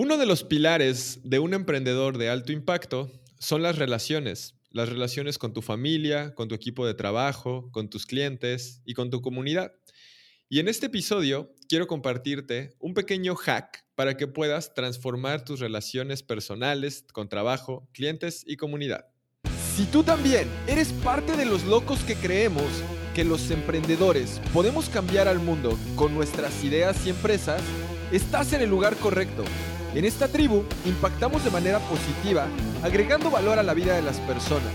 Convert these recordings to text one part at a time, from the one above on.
Uno de los pilares de un emprendedor de alto impacto son las relaciones. Las relaciones con tu familia, con tu equipo de trabajo, con tus clientes y con tu comunidad. Y en este episodio quiero compartirte un pequeño hack para que puedas transformar tus relaciones personales con trabajo, clientes y comunidad. Si tú también eres parte de los locos que creemos que los emprendedores podemos cambiar al mundo con nuestras ideas y empresas, estás en el lugar correcto. En esta tribu impactamos de manera positiva, agregando valor a la vida de las personas,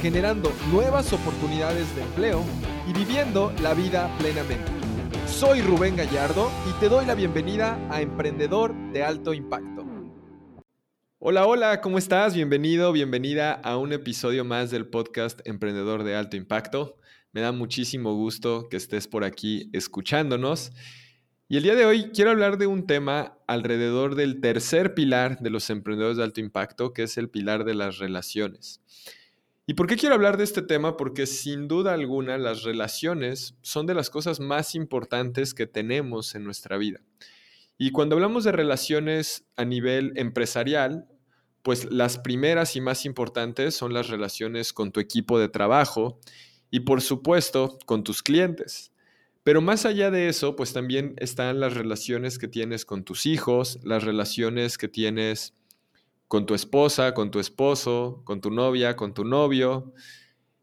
generando nuevas oportunidades de empleo y viviendo la vida plenamente. Soy Rubén Gallardo y te doy la bienvenida a Emprendedor de Alto Impacto. Hola, hola, ¿cómo estás? Bienvenido, bienvenida a un episodio más del podcast Emprendedor de Alto Impacto. Me da muchísimo gusto que estés por aquí escuchándonos. Y el día de hoy quiero hablar de un tema alrededor del tercer pilar de los emprendedores de alto impacto, que es el pilar de las relaciones. ¿Y por qué quiero hablar de este tema? Porque sin duda alguna las relaciones son de las cosas más importantes que tenemos en nuestra vida. Y cuando hablamos de relaciones a nivel empresarial, pues las primeras y más importantes son las relaciones con tu equipo de trabajo y por supuesto con tus clientes. Pero más allá de eso, pues también están las relaciones que tienes con tus hijos, las relaciones que tienes con tu esposa, con tu esposo, con tu novia, con tu novio,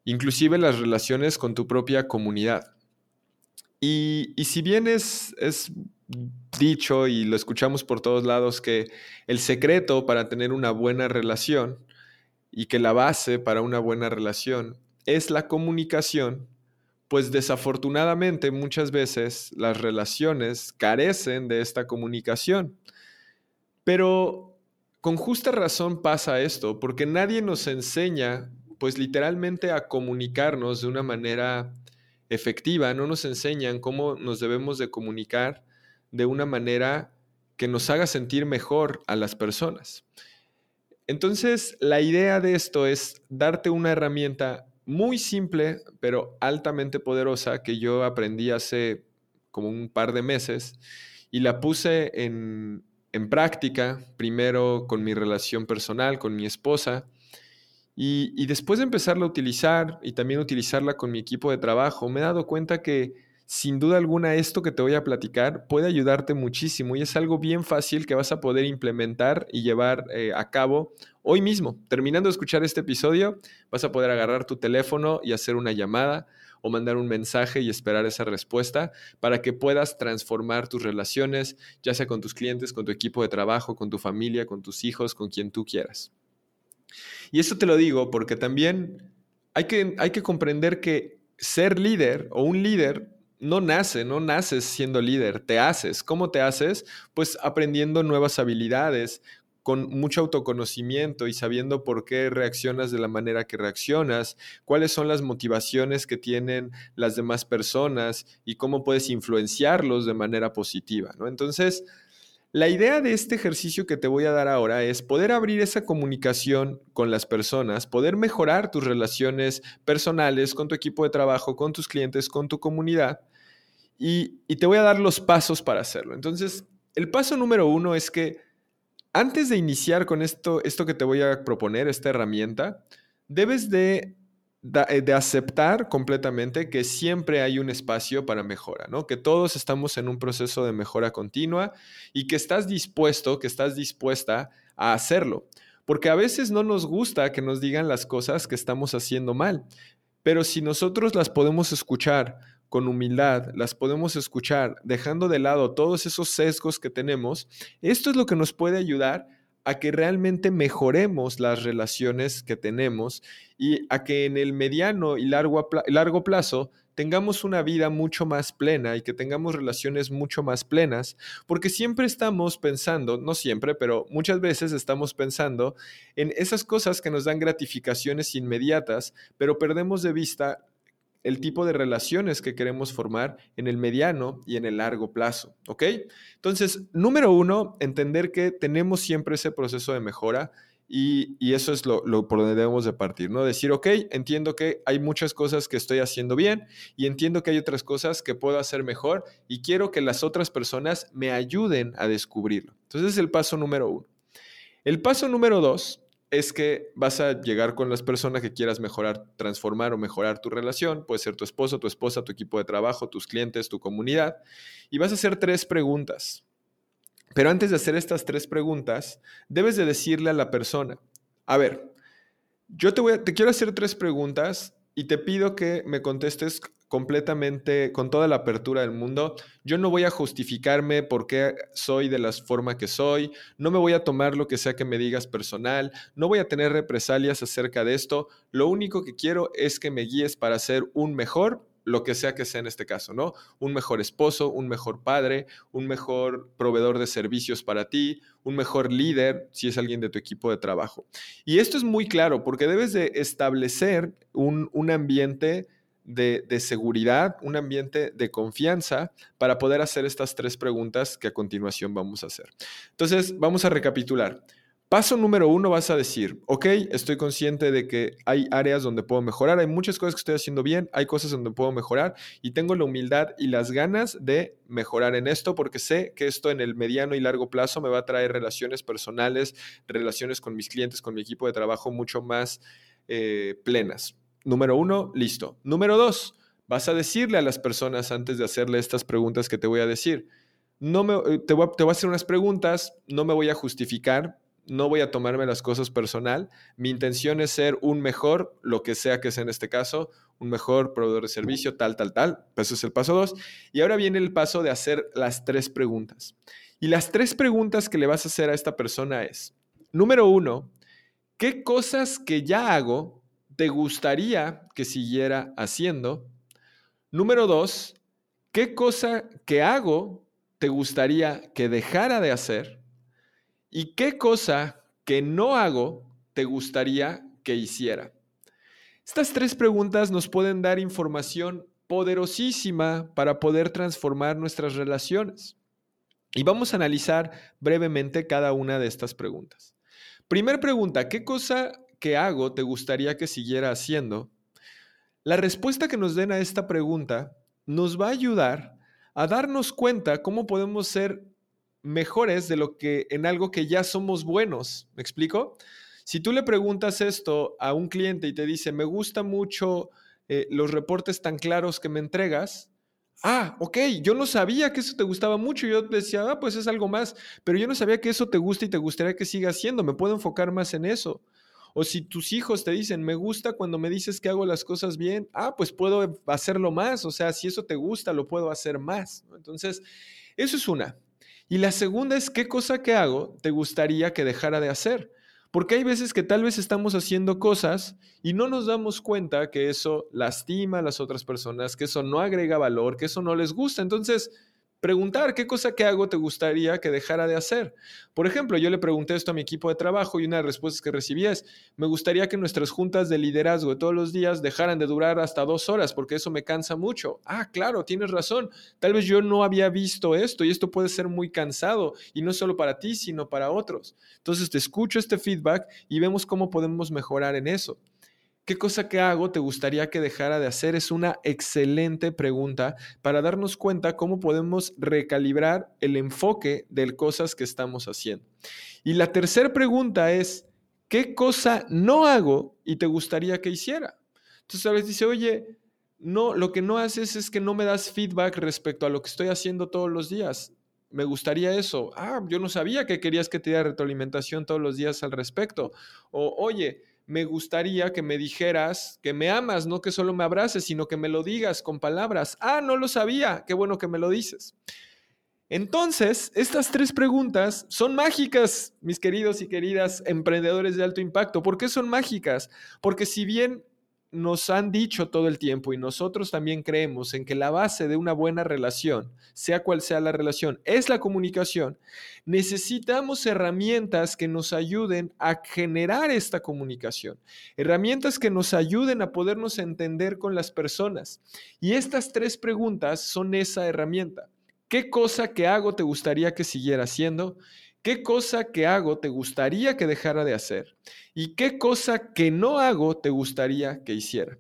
inclusive las relaciones con tu propia comunidad. Y, si bien es, es dicho y lo escuchamos por todos lados que el secreto para tener una buena relación y que la base para una buena relación es la comunicación, pues desafortunadamente muchas veces las relaciones carecen de esta comunicación. Pero con justa razón pasa esto, porque nadie nos enseña, pues literalmente a comunicarnos de una manera efectiva, no nos enseñan cómo nos debemos de comunicar de una manera que nos haga sentir mejor a las personas. Entonces, la idea de esto es darte una herramienta muy simple, pero altamente poderosa que yo aprendí hace como un par de meses y la puse en, práctica, primero con mi relación personal, con mi esposa, y, y, después de empezarla a utilizar y también utilizarla con mi equipo de trabajo, me he dado cuenta que sin duda alguna esto que te voy a platicar puede ayudarte muchísimo y es algo bien fácil que vas a poder implementar y llevar eh, a cabo hoy mismo. Terminando de escuchar este episodio, vas a poder agarrar tu teléfono y hacer una llamada o mandar un mensaje y esperar esa respuesta para que puedas transformar tus relaciones, ya sea con tus clientes, con tu equipo de trabajo, con tu familia, con tus hijos, con quien tú quieras. Y esto te lo digo porque también hay que, hay que comprender que ser líder o un líder no nace, no naces siendo líder, te haces. ¿Cómo te haces? Pues aprendiendo nuevas habilidades, con mucho autoconocimiento y sabiendo por qué reaccionas de la manera que reaccionas, cuáles son las motivaciones que tienen las demás personas y cómo puedes influenciarlos de manera positiva, ¿no? Entonces, la idea de este ejercicio que te voy a dar ahora es poder abrir esa comunicación con las personas, poder mejorar tus relaciones personales con tu equipo de trabajo, con tus clientes, con tu comunidad. Y, te voy a dar los pasos para hacerlo. Entonces, el paso número uno es que antes de iniciar con esto, esto que te voy a proponer, esta herramienta, debes de de aceptar completamente que siempre hay un espacio para mejora, ¿no? Que todos estamos en un proceso de mejora continua y que estás dispuesto, que estás dispuesta a hacerlo. Porque a veces no nos gusta que nos digan las cosas que estamos haciendo mal, pero si nosotros las podemos escuchar con humildad, las podemos escuchar dejando de lado todos esos sesgos que tenemos, esto es lo que nos puede ayudar a que realmente mejoremos las relaciones que tenemos y a que en el mediano y largo, largo plazo tengamos una vida mucho más plena y que tengamos relaciones mucho más plenas, porque siempre estamos pensando, no siempre, pero muchas veces estamos pensando en esas cosas que nos dan gratificaciones inmediatas, pero perdemos de vista el tipo de relaciones que queremos formar en el mediano y en el largo plazo, ¿ok? Entonces, número uno, entender que tenemos siempre ese proceso de mejora y, eso es lo, por donde debemos de partir, ¿no? Decir, ok, entiendo que hay muchas cosas que estoy haciendo bien y entiendo que hay otras cosas que puedo hacer mejor y quiero que las otras personas me ayuden a descubrirlo. Entonces es el paso número uno. El paso número dos es que vas a llegar con las personas que quieras mejorar, transformar o mejorar tu relación. Puede ser tu esposo, tu esposa, tu equipo de trabajo, tus clientes, tu comunidad. Y vas a hacer tres preguntas. Pero antes de hacer estas tres preguntas, debes de decirle a la persona, a ver, yo te, voy te quiero hacer tres preguntas y te pido que me contestes completamente con toda la apertura del mundo. Yo no voy a justificarme por qué soy de la forma que soy, no me voy a tomar lo que sea que me digas personal, no voy a tener represalias acerca de esto. Lo único que quiero es que me guíes para ser un mejor lo que sea que sea en este caso, ¿no? Un mejor esposo, un mejor padre, un mejor proveedor de servicios para ti, un mejor líder si es alguien de tu equipo de trabajo. Y esto es muy claro porque debes de establecer un, ambiente de, seguridad, un ambiente de confianza para poder hacer estas tres preguntas que a continuación vamos a hacer. Entonces, vamos a recapitular. Paso número uno vas a decir, ok, estoy consciente de que hay áreas donde puedo mejorar, hay muchas cosas que estoy haciendo bien, hay cosas donde puedo mejorar y tengo la humildad y las ganas de mejorar en esto porque sé que esto en el mediano y largo plazo me va a traer relaciones personales, relaciones con mis clientes, con mi equipo de trabajo mucho más eh, plenas. Número uno, listo. Número dos, vas a decirle a las personas antes de hacerle estas preguntas que te voy a decir. No me, eh, te, voy te voy a hacer unas preguntas, no me voy a justificar, no voy a tomarme las cosas personal. Mi intención es ser un mejor, lo que sea que sea en este caso, un mejor proveedor de servicio, tal, tal, tal. Eso es el paso dos. Y ahora viene el paso de hacer las tres preguntas. Y las tres preguntas que le vas a hacer a esta persona es, número uno, ¿qué cosas que ya hago te gustaría que siguiera haciendo? Número dos, ¿qué cosa que hago te gustaría que dejara de hacer? ¿Y qué cosa que no hago te gustaría que hiciera? Estas tres preguntas nos pueden dar información poderosísima para poder transformar nuestras relaciones. Y vamos a analizar brevemente cada una de estas preguntas. Primer pregunta, ¿qué cosa que hago te gustaría que siguiera haciendo? La respuesta que nos den a esta pregunta nos va a ayudar a darnos cuenta cómo podemos ser mejores de lo que en algo que ya somos buenos. ¿Me explico? Si tú le preguntas esto a un cliente y te dice, me gusta mucho eh, los reportes tan claros que me entregas, ah, ok, yo no sabía que eso te gustaba mucho. Yo decía, ah, pues es algo más, pero yo no sabía que eso te gusta y te gustaría que siga haciendo. Me puedo enfocar más en eso. O si tus hijos te dicen, me gusta cuando me dices que hago las cosas bien, ah, pues puedo hacerlo más. O sea, si eso te gusta, lo puedo hacer más. Entonces, eso es una. Y la segunda es qué cosa que hago te gustaría que dejara de hacer. Porque hay veces que tal vez estamos haciendo cosas y no nos damos cuenta que eso lastima a las otras personas, que eso no agrega valor, que eso no les gusta. Entonces, preguntar qué cosa que hago te gustaría que dejara de hacer. Por ejemplo, yo le pregunté esto a mi equipo de trabajo y una de las respuestas que recibí es, me gustaría que nuestras juntas de liderazgo de todos los días dejaran de durar hasta dos horas porque eso me cansa mucho. Ah, claro, tienes razón. Tal vez yo no había visto esto y esto puede ser muy cansado y no solo para ti, sino para otros. Entonces te escucho este feedback y vemos cómo podemos mejorar en eso. ¿Qué cosa que hago te gustaría que dejara de hacer? Es una excelente pregunta para darnos cuenta cómo podemos recalibrar el enfoque de cosas que estamos haciendo. Y la tercera pregunta es, ¿qué cosa no hago y te gustaría que hiciera? Entonces a veces dice, oye, no, lo que no haces es que no me das feedback respecto a lo que estoy haciendo todos los días. Me gustaría eso. Ah, yo no sabía que querías que te diera retroalimentación todos los días al respecto. O, oye, me gustaría que me dijeras que me amas, no que solo me abraces, sino que me lo digas con palabras. Ah, no lo sabía, qué bueno que me lo dices. Entonces, estas tres preguntas son mágicas, mis queridos y queridas emprendedores de alto impacto. ¿Por qué son mágicas? Porque si bien nos han dicho todo el tiempo y nosotros también creemos en que la base de una buena relación, sea cual sea la relación, es la comunicación, necesitamos herramientas que nos ayuden a generar esta comunicación, herramientas que nos ayuden a podernos entender con las personas. Y estas tres preguntas son esa herramienta. ¿Qué cosa que hago te gustaría que siguiera haciendo? ¿Qué cosa que hago te gustaría que dejara de hacer? ¿Y qué cosa que no hago te gustaría que hiciera?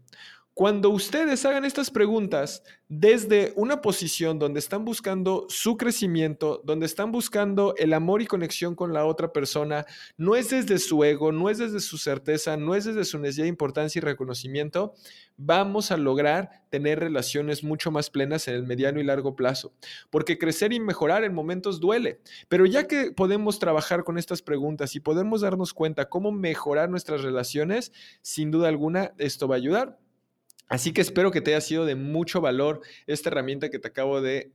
Cuando ustedes hagan estas preguntas desde una posición donde están buscando su crecimiento, donde están buscando el amor y conexión con la otra persona, no es desde su ego, no es desde su certeza, no es desde su necesidad de importancia y reconocimiento, vamos a lograr tener relaciones mucho más plenas en el mediano y largo plazo. Porque crecer y mejorar en momentos duele. Pero ya que podemos trabajar con estas preguntas y podemos darnos cuenta cómo mejorar nuestras relaciones, sin duda alguna esto va a ayudar. Así que espero que te haya sido de mucho valor esta herramienta que te acabo de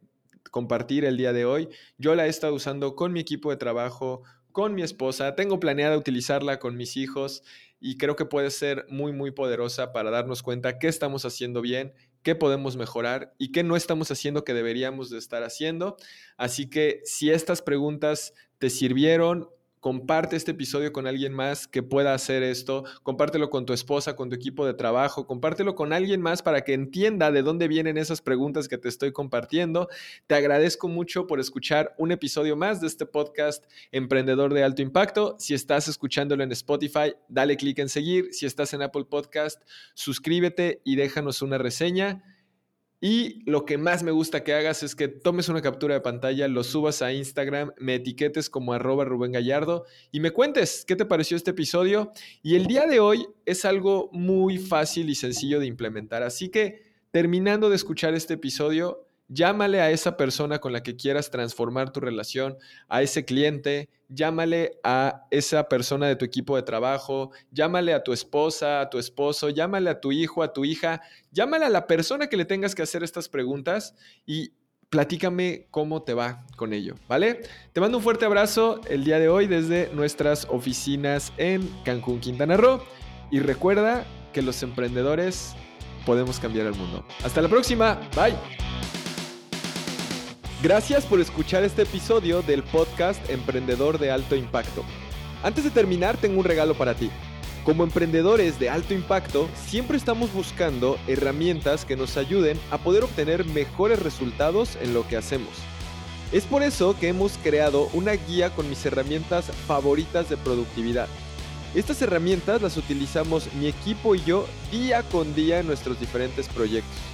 compartir el día de hoy. Yo la he estado usando con mi equipo de trabajo, con mi esposa, tengo planeada utilizarla con mis hijos y creo que puede ser muy, muy poderosa para darnos cuenta qué estamos haciendo bien, qué podemos mejorar y qué no estamos haciendo que deberíamos de estar haciendo. Así que si estas preguntas te sirvieron, comparte este episodio con alguien más que pueda hacer esto, compártelo con tu esposa, con tu equipo de trabajo, compártelo con alguien más para que entienda de dónde vienen esas preguntas que te estoy compartiendo. Te agradezco mucho por escuchar un episodio más de este podcast Emprendedor de Alto Impacto. Si estás escuchándolo en Spotify, dale clic en seguir. Si estás en Apple Podcast, suscríbete y déjanos una reseña. Y lo que más me gusta que hagas es que tomes una captura de pantalla, lo subas a Instagram, me etiquetes como arroba Rubén Gallardo y me cuentes qué te pareció este episodio. Y el día de hoy es algo muy fácil y sencillo de implementar. Así que terminando de escuchar este episodio, Llámale a esa persona con la que quieras transformar tu relación, a ese cliente, llámale a esa persona de tu equipo de trabajo, llámale a tu esposa, a tu esposo, llámale a tu hijo, a tu hija, llámale a la persona que le tengas que hacer estas preguntas y platícame cómo te va con ello, ¿vale? Te mando un fuerte abrazo el día de hoy desde nuestras oficinas en Cancún, Quintana Roo y recuerda que los emprendedores podemos cambiar el mundo. Hasta la próxima, bye. Gracias por escuchar este episodio del podcast Emprendedor de Alto Impacto. Antes de terminar, tengo un regalo para ti. Como emprendedores de alto impacto, siempre estamos buscando herramientas que nos ayuden a poder obtener mejores resultados en lo que hacemos. Es por eso que hemos creado una guía con mis herramientas favoritas de productividad. Estas herramientas las utilizamos mi equipo y yo día con día en nuestros diferentes proyectos.